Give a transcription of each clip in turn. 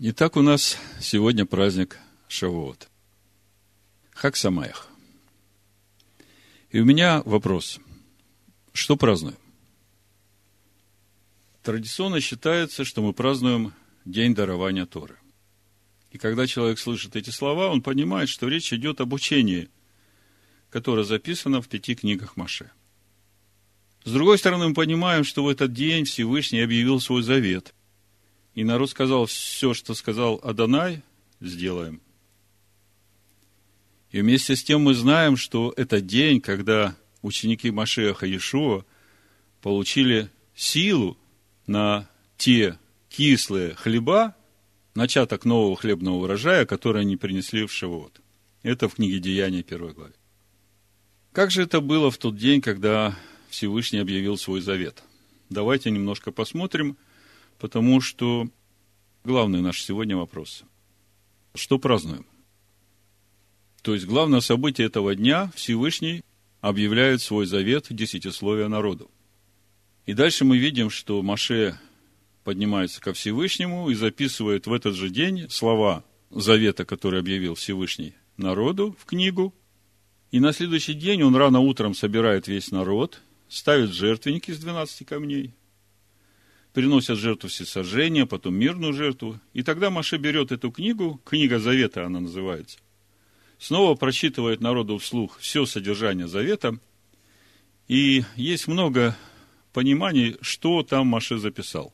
Итак, у нас сегодня праздник Шавуот. Хак Самаях. И у меня вопрос. Что празднуем? Традиционно считается, что мы празднуем День дарования Торы. И когда человек слышит эти слова, он понимает, что речь идет об учении, которое записано в пяти книгах Маше. С другой стороны, мы понимаем, что в этот день Всевышний объявил свой завет. И народ сказал, все, что сказал Адонай, сделаем. И вместе с тем мы знаем, что это день, когда ученики Машеха Иешуа получили силу на те кислые хлеба, начаток нового хлебного урожая, который они принесли в Шивот. Это в книге Деяния первой главе. Как же это было в тот день, когда Всевышний объявил свой завет. Давайте немножко посмотрим, потому что главный наш сегодня вопрос. Что празднуем? То есть, главное событие этого дня Всевышний объявляет свой завет десятисловия народу. И дальше мы видим, что Маше поднимается ко Всевышнему и записывает в этот же день слова завета, который объявил Всевышний народу в книгу. И на следующий день он рано утром собирает весь народ ставят жертвенник из 12 камней, приносят жертву всесожжения, потом мирную жертву. И тогда Маше берет эту книгу, книга Завета она называется, снова прочитывает народу вслух все содержание Завета. И есть много пониманий, что там Маше записал.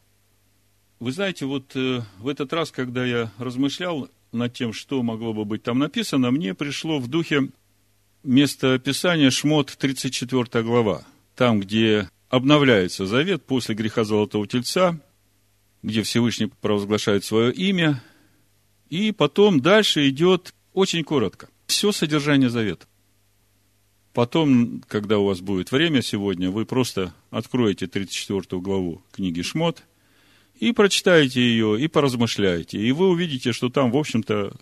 Вы знаете, вот э, в этот раз, когда я размышлял над тем, что могло бы быть там написано, мне пришло в духе место Писания Шмот, 34 глава там, где обновляется завет после греха Золотого Тельца, где Всевышний провозглашает свое имя, и потом дальше идет очень коротко. Все содержание завета. Потом, когда у вас будет время сегодня, вы просто откроете 34 главу книги Шмот и прочитаете ее, и поразмышляете. И вы увидите, что там, в общем-то,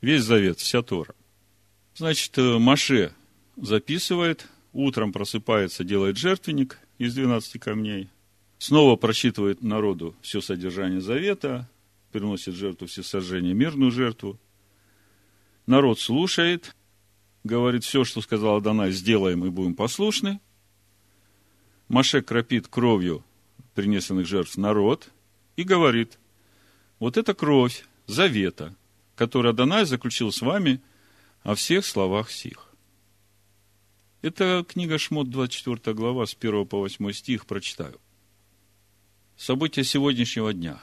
весь завет, вся Тора. Значит, э, Маше записывает утром просыпается, делает жертвенник из 12 камней, снова прочитывает народу все содержание завета, приносит жертву всесожжения, мирную жертву. Народ слушает, говорит, все, что сказал Адонай, сделаем и будем послушны. Маше кропит кровью принесенных жертв народ и говорит, вот это кровь завета, который Адонай заключил с вами о всех словах сих. Это книга Шмот, 24 глава, с 1 по 8 стих, прочитаю. События сегодняшнего дня.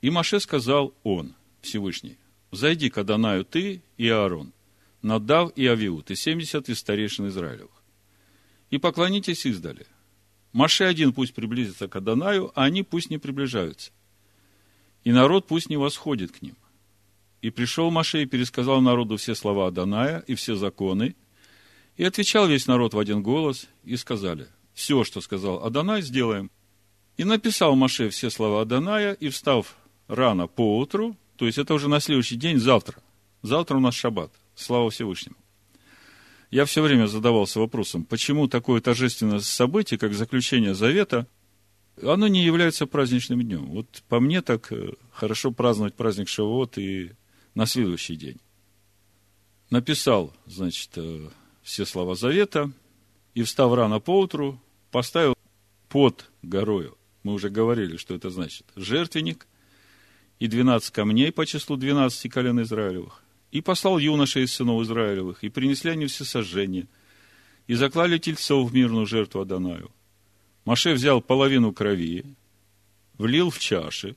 И Маше сказал он, Всевышний, «Зайди к Адонаю ты и Аарон, Надав и Авиут, и семьдесят из старейшин Израилевых, и поклонитесь издали. Маше один пусть приблизится к Адонаю, а они пусть не приближаются. И народ пусть не восходит к ним. И пришел Маше и пересказал народу все слова Адоная и все законы, и отвечал весь народ в один голос, и сказали, все, что сказал Адонай, сделаем. И написал Маше все слова Адоная, и встав рано по утру, то есть это уже на следующий день, завтра. Завтра у нас шаббат. Слава Всевышнему. Я все время задавался вопросом, почему такое торжественное событие, как заключение завета, оно не является праздничным днем. Вот по мне так э, хорошо праздновать праздник Шавуот и на следующий день. Написал, значит, э, все слова завета, и, встав рано поутру, поставил под горою, мы уже говорили, что это значит, жертвенник и двенадцать камней по числу двенадцати колен Израилевых, и послал юношей из сынов Израилевых, и принесли они все сожжения, и заклали тельцов в мирную жертву Адонаю. Маше взял половину крови, влил в чаши,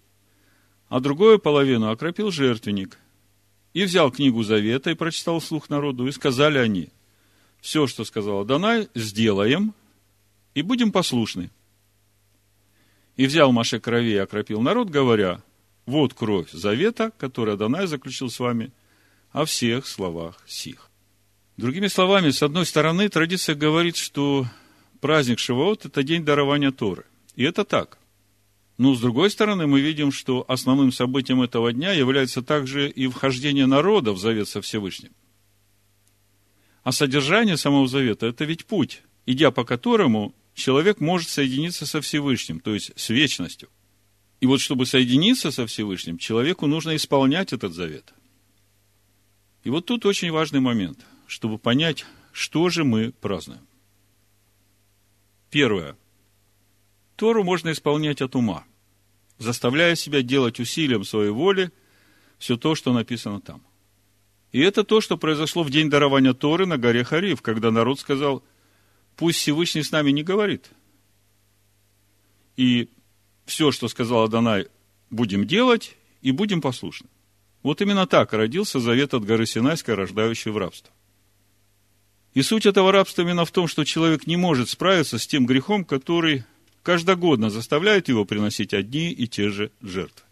а другую половину окропил жертвенник, и взял книгу Завета и прочитал вслух народу, и сказали они, все, что сказал Адонай, сделаем и будем послушны. И взял Маше крови и окропил народ, говоря, вот кровь завета, которую Адонай заключил с вами о всех словах сих. Другими словами, с одной стороны, традиция говорит, что праздник Шивот – это день дарования Торы. И это так. Но с другой стороны, мы видим, что основным событием этого дня является также и вхождение народа в завет со Всевышним. А содержание самого завета – это ведь путь, идя по которому человек может соединиться со Всевышним, то есть с вечностью. И вот, чтобы соединиться со Всевышним, человеку нужно исполнять этот завет. И вот тут очень важный момент, чтобы понять, что же мы празднуем. Первое. Тору можно исполнять от ума, заставляя себя делать усилием своей воли все то, что написано там. И это то, что произошло в день дарования Торы на горе Хариф, когда народ сказал, пусть Всевышний с нами не говорит. И все, что сказал Адонай, будем делать и будем послушны. Вот именно так родился завет от горы Синайской, рождающий в рабство. И суть этого рабства именно в том, что человек не может справиться с тем грехом, который каждогодно заставляет его приносить одни и те же жертвы.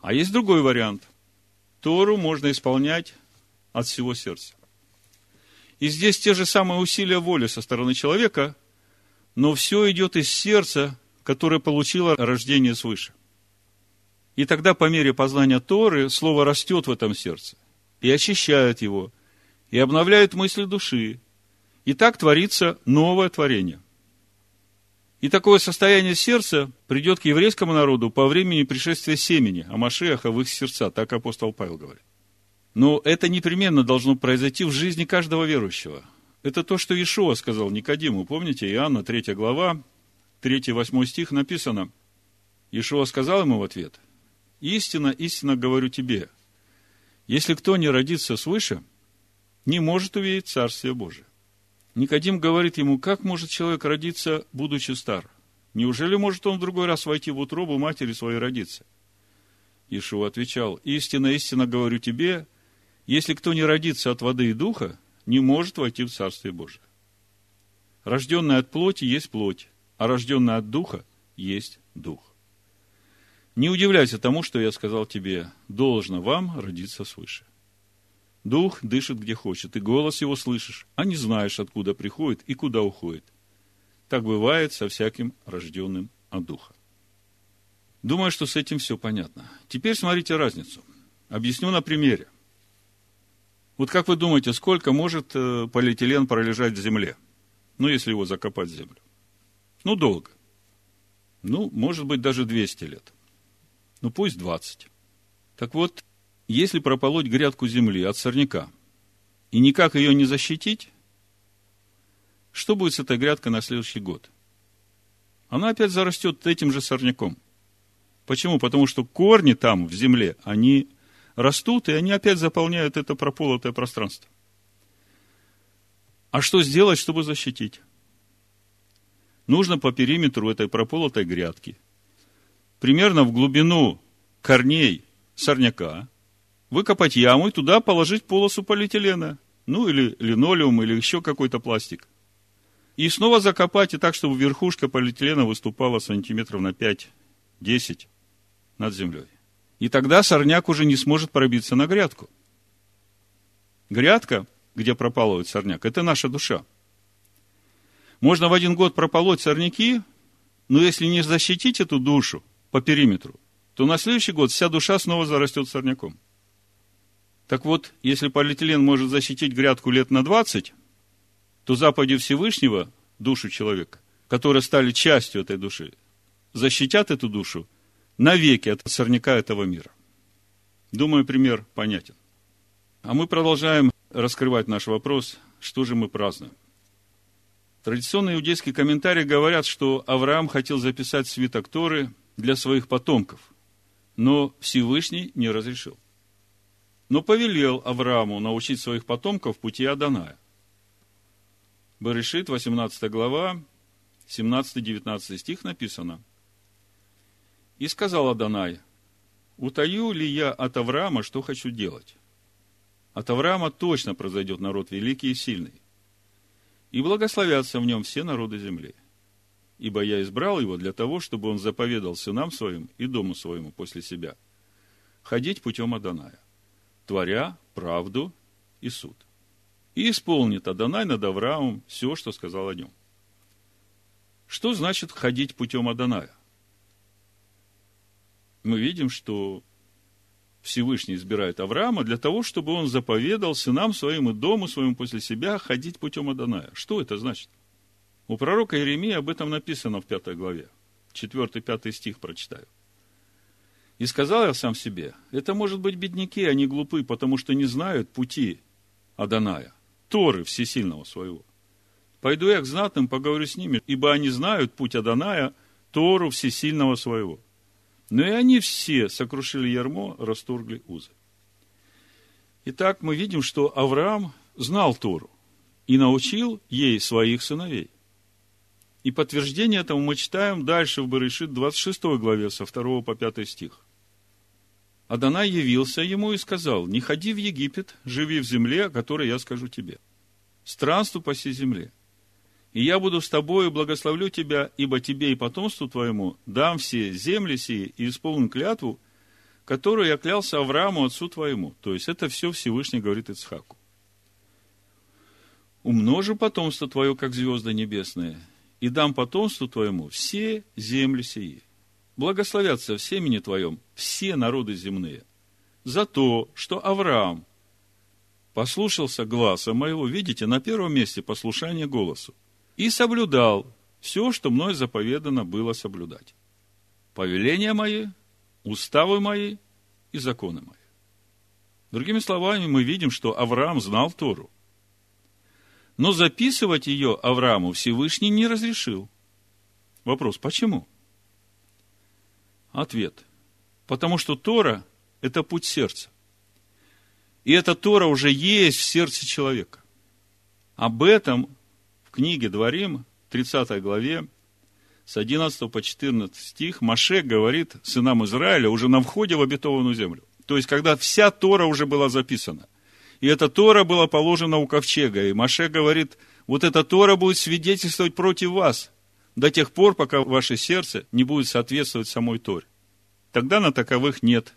А есть другой вариант. Тору можно исполнять от всего сердца. И здесь те же самые усилия воли со стороны человека, но все идет из сердца, которое получило рождение свыше. И тогда по мере познания Торы слово растет в этом сердце и очищает его, и обновляет мысли души. И так творится новое творение – и такое состояние сердца придет к еврейскому народу по времени пришествия семени, а Машеха в их сердца, так апостол Павел говорит. Но это непременно должно произойти в жизни каждого верующего. Это то, что Ишуа сказал Никодиму. Помните, Иоанна, 3 глава, 3-8 стих написано. Ишуа сказал ему в ответ, «Истина, истинно говорю тебе, если кто не родится свыше, не может увидеть Царствие Божие». Никодим говорит ему, как может человек родиться, будучи стар? Неужели может он в другой раз войти в утробу матери своей родиться? Ишуа отвечал, истинно, истинно говорю тебе, если кто не родится от воды и духа, не может войти в Царствие Божие. Рожденный от плоти есть плоть, а рожденный от духа есть дух. Не удивляйся тому, что я сказал тебе, должно вам родиться свыше. Дух дышит где хочет, и голос его слышишь, а не знаешь, откуда приходит и куда уходит. Так бывает со всяким рожденным от Духа. Думаю, что с этим все понятно. Теперь смотрите разницу. Объясню на примере. Вот как вы думаете, сколько может э, полиэтилен пролежать в земле? Ну, если его закопать в землю. Ну, долго. Ну, может быть, даже 200 лет. Ну, пусть 20. Так вот, если прополоть грядку земли от сорняка и никак ее не защитить, что будет с этой грядкой на следующий год? Она опять зарастет этим же сорняком. Почему? Потому что корни там, в земле, они растут, и они опять заполняют это прополотое пространство. А что сделать, чтобы защитить? Нужно по периметру этой прополотой грядки, примерно в глубину корней сорняка, выкопать яму и туда положить полосу полиэтилена, ну или линолеум, или еще какой-то пластик. И снова закопать, и так, чтобы верхушка полиэтилена выступала сантиметров на 5-10 над землей. И тогда сорняк уже не сможет пробиться на грядку. Грядка, где пропалывает сорняк, это наша душа. Можно в один год прополоть сорняки, но если не защитить эту душу по периметру, то на следующий год вся душа снова зарастет сорняком. Так вот, если полиэтилен может защитить грядку лет на 20, то заповеди Всевышнего, душу человека, которые стали частью этой души, защитят эту душу навеки от сорняка этого мира. Думаю, пример понятен. А мы продолжаем раскрывать наш вопрос, что же мы празднуем. Традиционные иудейские комментарии говорят, что Авраам хотел записать свиток Торы для своих потомков, но Всевышний не разрешил но повелел Аврааму научить своих потомков пути Аданая. Берешит, 18 глава, 17-19 стих написано. «И сказал Адонай, утаю ли я от Авраама, что хочу делать? От Авраама точно произойдет народ великий и сильный, и благословятся в нем все народы земли. Ибо я избрал его для того, чтобы он заповедал сынам своим и дому своему после себя ходить путем Аданая творя правду и суд. И исполнит Адонай над Авраамом все, что сказал о нем. Что значит ходить путем Адоная? Мы видим, что Всевышний избирает Авраама для того, чтобы он заповедал сынам своим и дому своему после себя ходить путем Адоная. Что это значит? У пророка Иеремии об этом написано в пятой главе. Четвертый, пятый стих прочитаю. И сказал я сам себе, это может быть бедняки, они глупы, потому что не знают пути Аданая, Торы всесильного своего. Пойду я к знатным, поговорю с ними, ибо они знают путь Аданая, Тору всесильного своего. Но и они все сокрушили ярмо, расторгли узы. Итак, мы видим, что Авраам знал Тору и научил ей своих сыновей. И подтверждение этому мы читаем дальше в Барышит 26 главе, со 2 по 5 стих. Адонай явился ему и сказал, не ходи в Египет, живи в земле, о которой я скажу тебе. Странствуй по всей земле. И я буду с тобой и благословлю тебя, ибо тебе и потомству твоему дам все земли сии и исполню клятву, которую я клялся Аврааму, отцу твоему. То есть, это все Всевышний говорит Ицхаку. Умножу потомство твое, как звезды небесные, и дам потомству твоему все земли сии благословятся в семени твоем все народы земные, за то, что Авраам послушался гласа моего, видите, на первом месте послушание голосу, и соблюдал все, что мной заповедано было соблюдать. Повеления мои, уставы мои и законы мои. Другими словами, мы видим, что Авраам знал Тору. Но записывать ее Аврааму Всевышний не разрешил. Вопрос, почему? Ответ. Потому что Тора – это путь сердца. И эта Тора уже есть в сердце человека. Об этом в книге Дворим, 30 главе, с 11 по 14 стих, Маше говорит сынам Израиля уже на входе в обетованную землю. То есть, когда вся Тора уже была записана. И эта Тора была положена у ковчега. И Маше говорит, вот эта Тора будет свидетельствовать против вас до тех пор, пока ваше сердце не будет соответствовать самой Торе. Тогда на таковых нет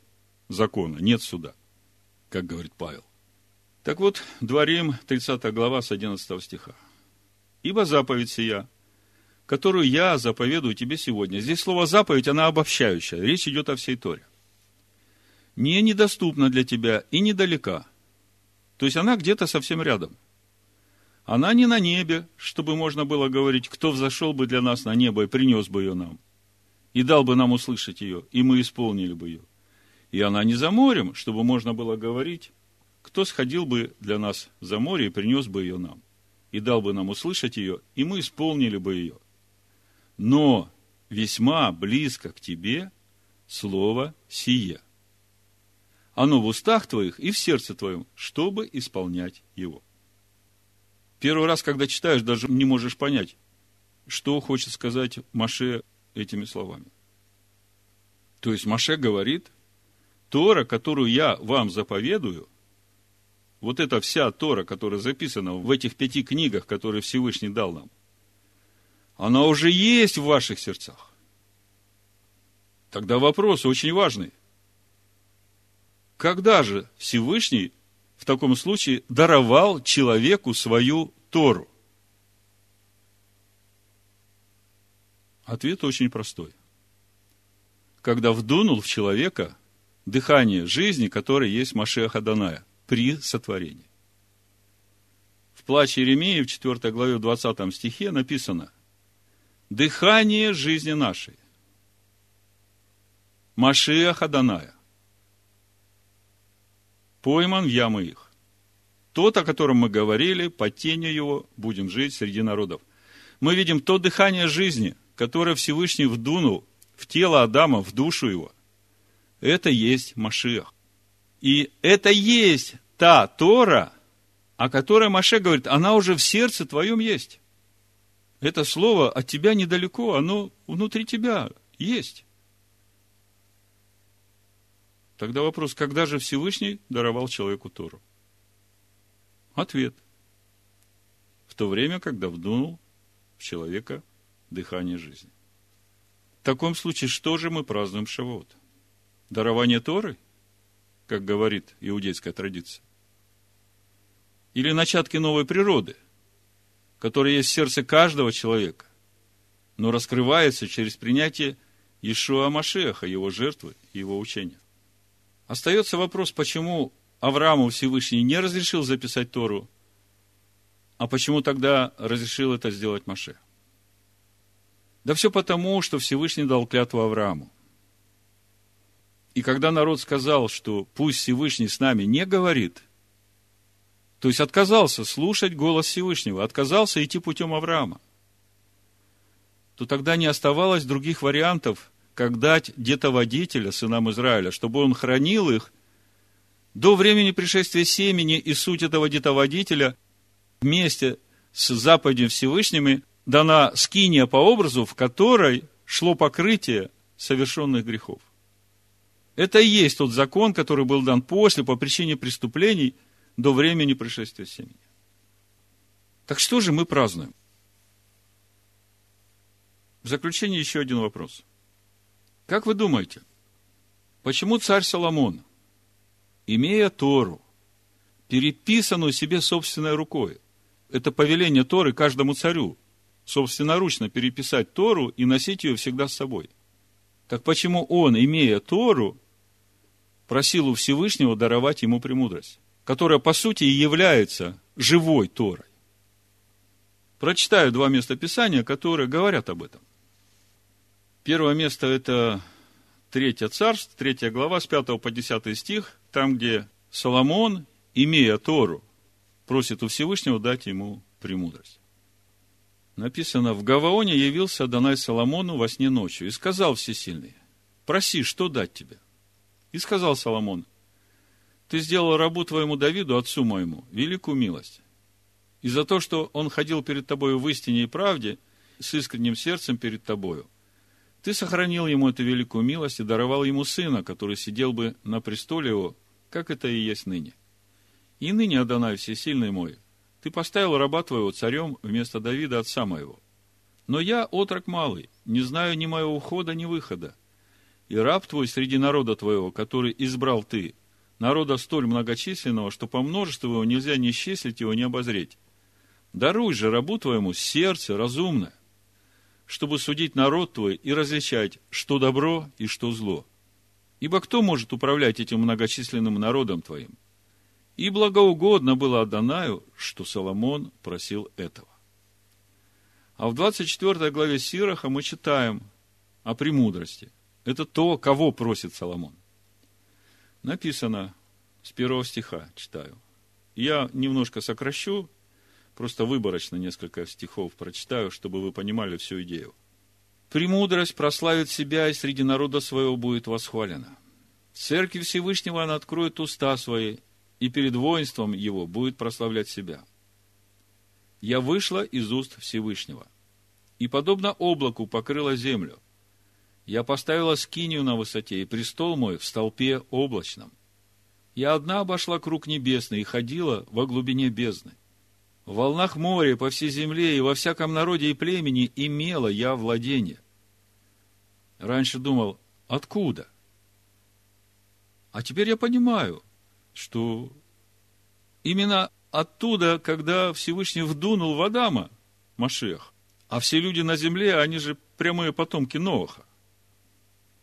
закона, нет суда, как говорит Павел. Так вот, Дворим, 30 глава, с 11 стиха. «Ибо заповедь сия, которую я заповедую тебе сегодня». Здесь слово «заповедь», она обобщающая. Речь идет о всей Торе. «Не недоступна для тебя и недалека». То есть, она где-то совсем рядом. Она не на небе, чтобы можно было говорить, кто взошел бы для нас на небо и принес бы ее нам. И дал бы нам услышать ее, и мы исполнили бы ее. И она не за морем, чтобы можно было говорить, кто сходил бы для нас за море и принес бы ее нам. И дал бы нам услышать ее, и мы исполнили бы ее. Но весьма близко к тебе слово сие. Оно в устах твоих и в сердце твоем, чтобы исполнять его. Первый раз, когда читаешь, даже не можешь понять, что хочет сказать Маше этими словами. То есть Маше говорит, Тора, которую я вам заповедую, вот эта вся Тора, которая записана в этих пяти книгах, которые Всевышний дал нам, она уже есть в ваших сердцах. Тогда вопрос очень важный. Когда же Всевышний в таком случае даровал человеку свою Тору? Ответ очень простой. Когда вдунул в человека дыхание жизни, которое есть Машеха Даная при сотворении. В плаче Еремии в 4 главе в 20 стихе написано «Дыхание жизни нашей, Машеха Даная, пойман в ямы их. Тот, о котором мы говорили, по тенью его будем жить среди народов. Мы видим то дыхание жизни, которое Всевышний вдунул в тело Адама, в душу его. Это есть Машиах. И это есть та Тора, о которой Маше говорит, она уже в сердце твоем есть. Это слово от тебя недалеко, оно внутри тебя есть. Тогда вопрос, когда же Всевышний даровал человеку Тору? Ответ. В то время, когда вдунул в человека дыхание жизни. В таком случае, что же мы празднуем Шавот? Дарование Торы, как говорит иудейская традиция? Или начатки новой природы, которая есть в сердце каждого человека, но раскрывается через принятие Ишуа Машеха, его жертвы и его учения? Остается вопрос, почему Аврааму Всевышний не разрешил записать Тору, а почему тогда разрешил это сделать Маше? Да все потому, что Всевышний дал клятву Аврааму. И когда народ сказал, что пусть Всевышний с нами не говорит, то есть отказался слушать голос Всевышнего, отказался идти путем Авраама, то тогда не оставалось других вариантов, как дать детоводителя сынам Израиля, чтобы он хранил их до времени пришествия семени, и суть этого детоводителя вместе с заповедью Всевышними дана скиния по образу, в которой шло покрытие совершенных грехов. Это и есть тот закон, который был дан после, по причине преступлений, до времени пришествия семени. Так что же мы празднуем? В заключение еще один вопрос. Как вы думаете, почему царь Соломон, имея Тору, переписанную себе собственной рукой, это повеление Торы каждому царю, собственноручно переписать Тору и носить ее всегда с собой. Так почему он, имея Тору, просил у Всевышнего даровать ему премудрость, которая, по сути, и является живой Торой? Прочитаю два места Писания, которые говорят об этом. Первое место – это Третье царство, третья глава, с 5 по 10 стих, там, где Соломон, имея Тору, просит у Всевышнего дать ему премудрость. Написано, в Гаваоне явился Адонай Соломону во сне ночью и сказал всесильный, проси, что дать тебе? И сказал Соломон, ты сделал рабу твоему Давиду, отцу моему, великую милость. И за то, что он ходил перед тобою в истине и правде, с искренним сердцем перед тобою, ты сохранил ему эту великую милость и даровал ему сына, который сидел бы на престоле его, как это и есть ныне. И ныне, Адонай, всесильный мой, ты поставил раба твоего царем вместо Давида, отца моего. Но я отрок малый, не знаю ни моего ухода, ни выхода. И раб твой среди народа твоего, который избрал ты, народа столь многочисленного, что по множеству его нельзя ни исчислить его, ни обозреть. Даруй же рабу твоему сердце разумное, чтобы судить народ твой и различать, что добро и что зло. Ибо кто может управлять этим многочисленным народом твоим? И благоугодно было Адонаю, что Соломон просил этого. А в 24 главе Сираха мы читаем о премудрости. Это то, кого просит Соломон. Написано с первого стиха, читаю. Я немножко сокращу, просто выборочно несколько стихов прочитаю, чтобы вы понимали всю идею. «Премудрость прославит себя, и среди народа своего будет восхвалена. Церкви Всевышнего она откроет уста свои, и перед воинством его будет прославлять себя. Я вышла из уст Всевышнего, и подобно облаку покрыла землю. Я поставила скинию на высоте, и престол мой в столпе облачном. Я одна обошла круг небесный и ходила во глубине бездны. В волнах моря, по всей земле и во всяком народе и племени имела я владение. Раньше думал, откуда? А теперь я понимаю – что именно оттуда, когда Всевышний вдунул в Адама, Машех, а все люди на земле, они же прямые потомки Ноаха.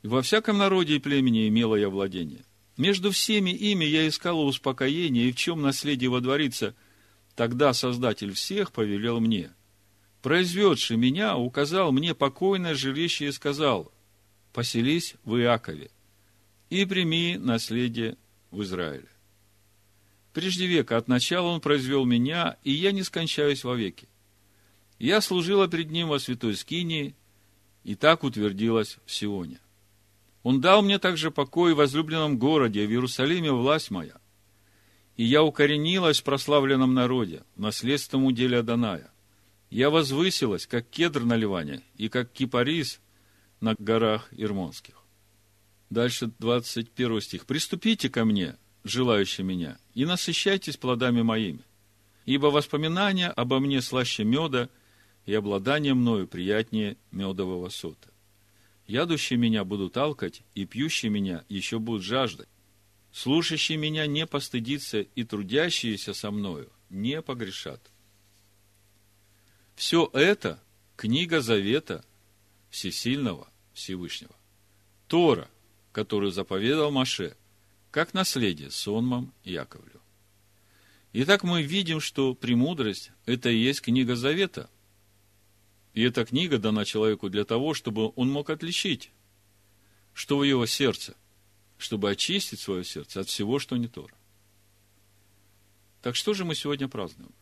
И во всяком народе и племени имела я владение. Между всеми ими я искала успокоение, и в чем наследие водворится, тогда Создатель всех повелел мне. Произведший меня указал мне покойное жилище и сказал, поселись в Иакове и прими наследие в Израиле. Прежде века от начала Он произвел меня, и я не скончаюсь вовеки. Я служила пред Ним во святой скинии, и так утвердилась в Сионе. Он дал мне также покой в возлюбленном городе, в Иерусалиме власть моя. И я укоренилась в прославленном народе, в наследственном уделе Аданая. Я возвысилась, как кедр на Ливане, и как кипарис на горах Ирмонских. Дальше 21 стих. «Приступите ко мне, желающие меня, и насыщайтесь плодами моими. Ибо воспоминания обо мне слаще меда, и обладание мною приятнее медового сота. Ядущие меня будут алкать, и пьющие меня еще будут жаждать. Слушающие меня не постыдится, и трудящиеся со мною не погрешат. Все это книга завета Всесильного Всевышнего. Тора, которую заповедал Маше, как наследие сонмам Яковлю. Итак, мы видим, что премудрость – это и есть книга Завета. И эта книга дана человеку для того, чтобы он мог отличить, что в его сердце. чтобы очистить свое сердце от всего, что не Тора. Так что же мы сегодня празднуем?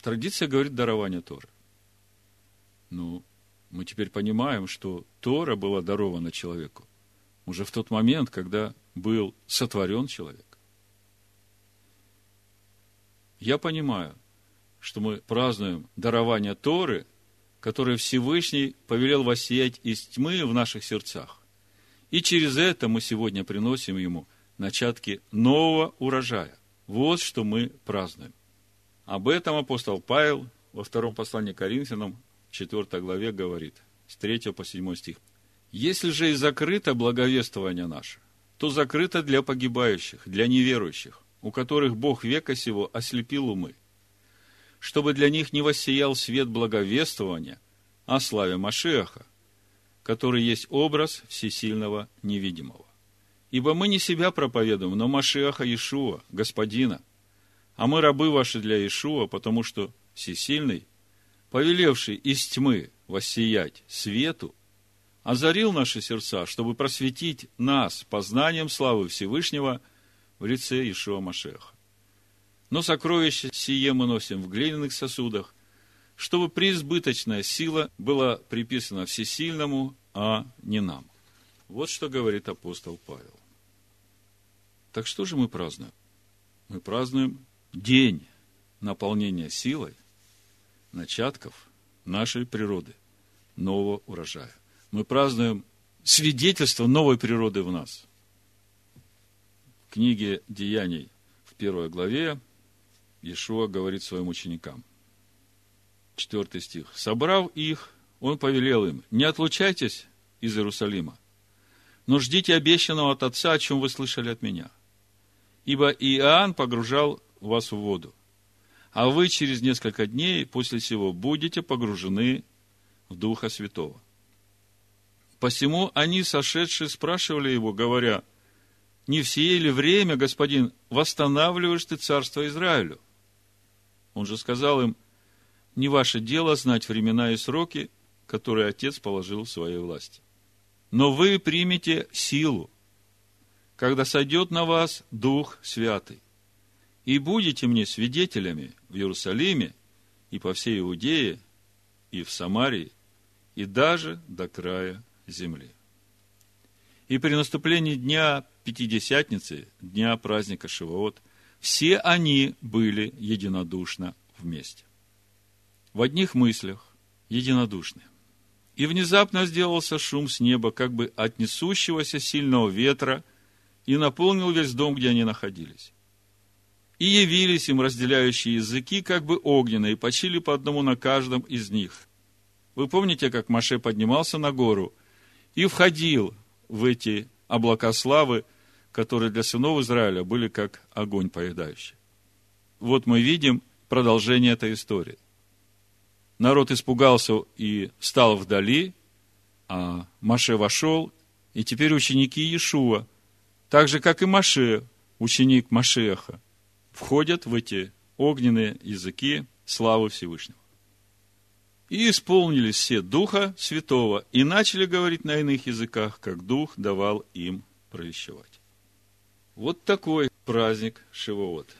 Традиция говорит дарование Торы. Ну, мы теперь понимаем, что Тора была дарована человеку уже в тот момент, когда был сотворен человек. Я понимаю, что мы празднуем дарование Торы, которое Всевышний повелел воссиять из тьмы в наших сердцах. И через это мы сегодня приносим Ему начатки нового урожая. Вот что мы празднуем. Об этом апостол Павел во втором послании к Коринфянам, 4 главе, говорит, с 3 по 7 стих. «Если же и закрыто благовествование наше, то закрыто для погибающих, для неверующих, у которых Бог века сего ослепил умы, чтобы для них не воссиял свет благовествования о славе Машеха, который есть образ всесильного невидимого. Ибо мы не себя проповедуем, но Машеха Иешуа, Господина. А мы рабы ваши для Иешуа, потому что всесильный, повелевший из тьмы воссиять свету, озарил наши сердца, чтобы просветить нас познанием славы Всевышнего в лице Иешуа Машеха. Но сокровище сие мы носим в глиняных сосудах, чтобы преизбыточная сила была приписана всесильному, а не нам. Вот что говорит апостол Павел. Так что же мы празднуем? Мы празднуем день наполнения силой начатков нашей природы, нового урожая. Мы празднуем свидетельство новой природы в нас. В книге Деяний в первой главе Иешуа говорит своим ученикам. Четвертый стих. «Собрав их, он повелел им, не отлучайтесь из Иерусалима, но ждите обещанного от Отца, о чем вы слышали от меня. Ибо Иоанн погружал вас в воду, а вы через несколько дней после сего будете погружены в Духа Святого. Посему они, сошедшие, спрашивали его, говоря, не все ли время, господин, восстанавливаешь ты царство Израилю? Он же сказал им, не ваше дело знать времена и сроки, которые Отец положил в своей власти. Но вы примете силу, когда сойдет на вас Дух Святый, и будете мне свидетелями в Иерусалиме и по всей Иудее, и в Самарии, и даже до края земли. И при наступлении дня Пятидесятницы, дня праздника Шивоот, все они были единодушно вместе. В одних мыслях, единодушны. И внезапно сделался шум с неба, как бы от несущегося сильного ветра, и наполнил весь дом, где они находились. И явились им разделяющие языки, как бы огненные, и почили по одному на каждом из них. Вы помните, как Маше поднимался на гору и входил в эти облака славы, которые для сынов Израиля были как огонь поедающий. Вот мы видим продолжение этой истории. Народ испугался и стал вдали, а Маше вошел, и теперь ученики Иешуа, так же, как и Маше, ученик Машеха, входят в эти огненные языки славы Всевышнего. И исполнились все Духа Святого, и начали говорить на иных языках, как Дух давал им провещевать. Вот такой праздник Шивоот.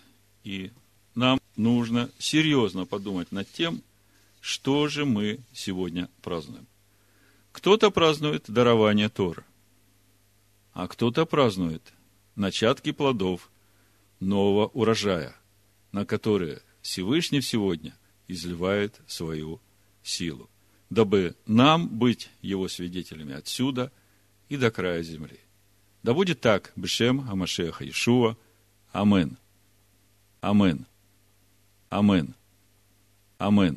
И нам нужно серьезно подумать над тем, что же мы сегодня празднуем. Кто-то празднует дарование Тора, а кто-то празднует начатки плодов нового урожая, на которые Всевышний сегодня изливает свою силу, дабы нам быть его свидетелями отсюда и до края земли. Да будет так, Бешем Амашеха Ишуа. Амен. Амен. Амен. Амен.